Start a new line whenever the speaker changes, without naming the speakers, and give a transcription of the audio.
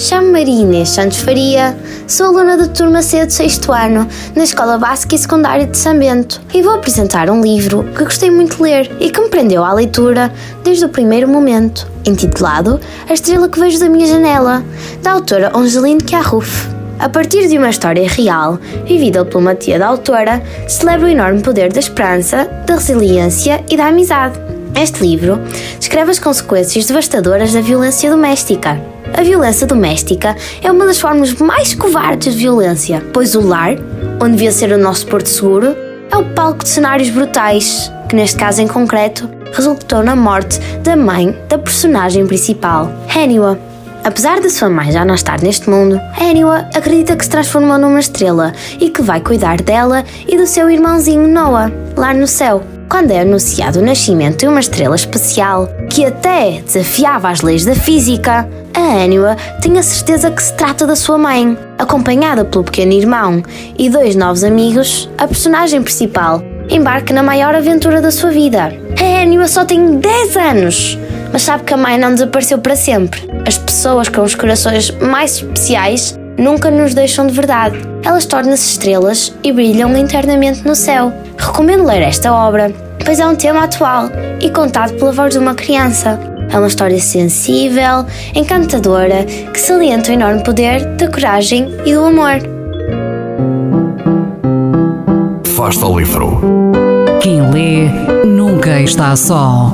Chamo-me Inês Santos Faria, sou aluna da turma C do 6 ano, na Escola Básica e Secundária de São Bento, e vou apresentar um livro que gostei muito de ler e que me prendeu à leitura desde o primeiro momento, intitulado A Estrela que Vejo da Minha Janela, da autora Angeline Chiarruf. A partir de uma história real, vivida pela uma tia da autora, celebra o enorme poder da esperança, da resiliência e da amizade. Este livro descreve as consequências devastadoras da violência doméstica a violência doméstica é uma das formas mais covardes de violência, pois o lar, onde devia ser o nosso porto seguro, é o palco de cenários brutais, que neste caso em concreto resultou na morte da mãe da personagem principal, Haniwa. Apesar da sua mãe já não estar neste mundo, Haniwa acredita que se transformou numa estrela e que vai cuidar dela e do seu irmãozinho Noah, lá no céu. Quando é anunciado o nascimento de uma estrela especial que até desafiava as leis da física, a Ánua tem a certeza que se trata da sua mãe. Acompanhada pelo pequeno irmão e dois novos amigos, a personagem principal embarca na maior aventura da sua vida. A Ánua só tem 10 anos, mas sabe que a mãe não desapareceu para sempre. As pessoas com os corações mais especiais nunca nos deixam de verdade. Elas tornam-se estrelas e brilham internamente no céu. Recomendo ler esta obra, pois é um tema atual e contado pela voz de uma criança. É uma história sensível, encantadora, que salienta o enorme poder da coragem e do amor.
Fasta o livro.
Quem lê nunca está só.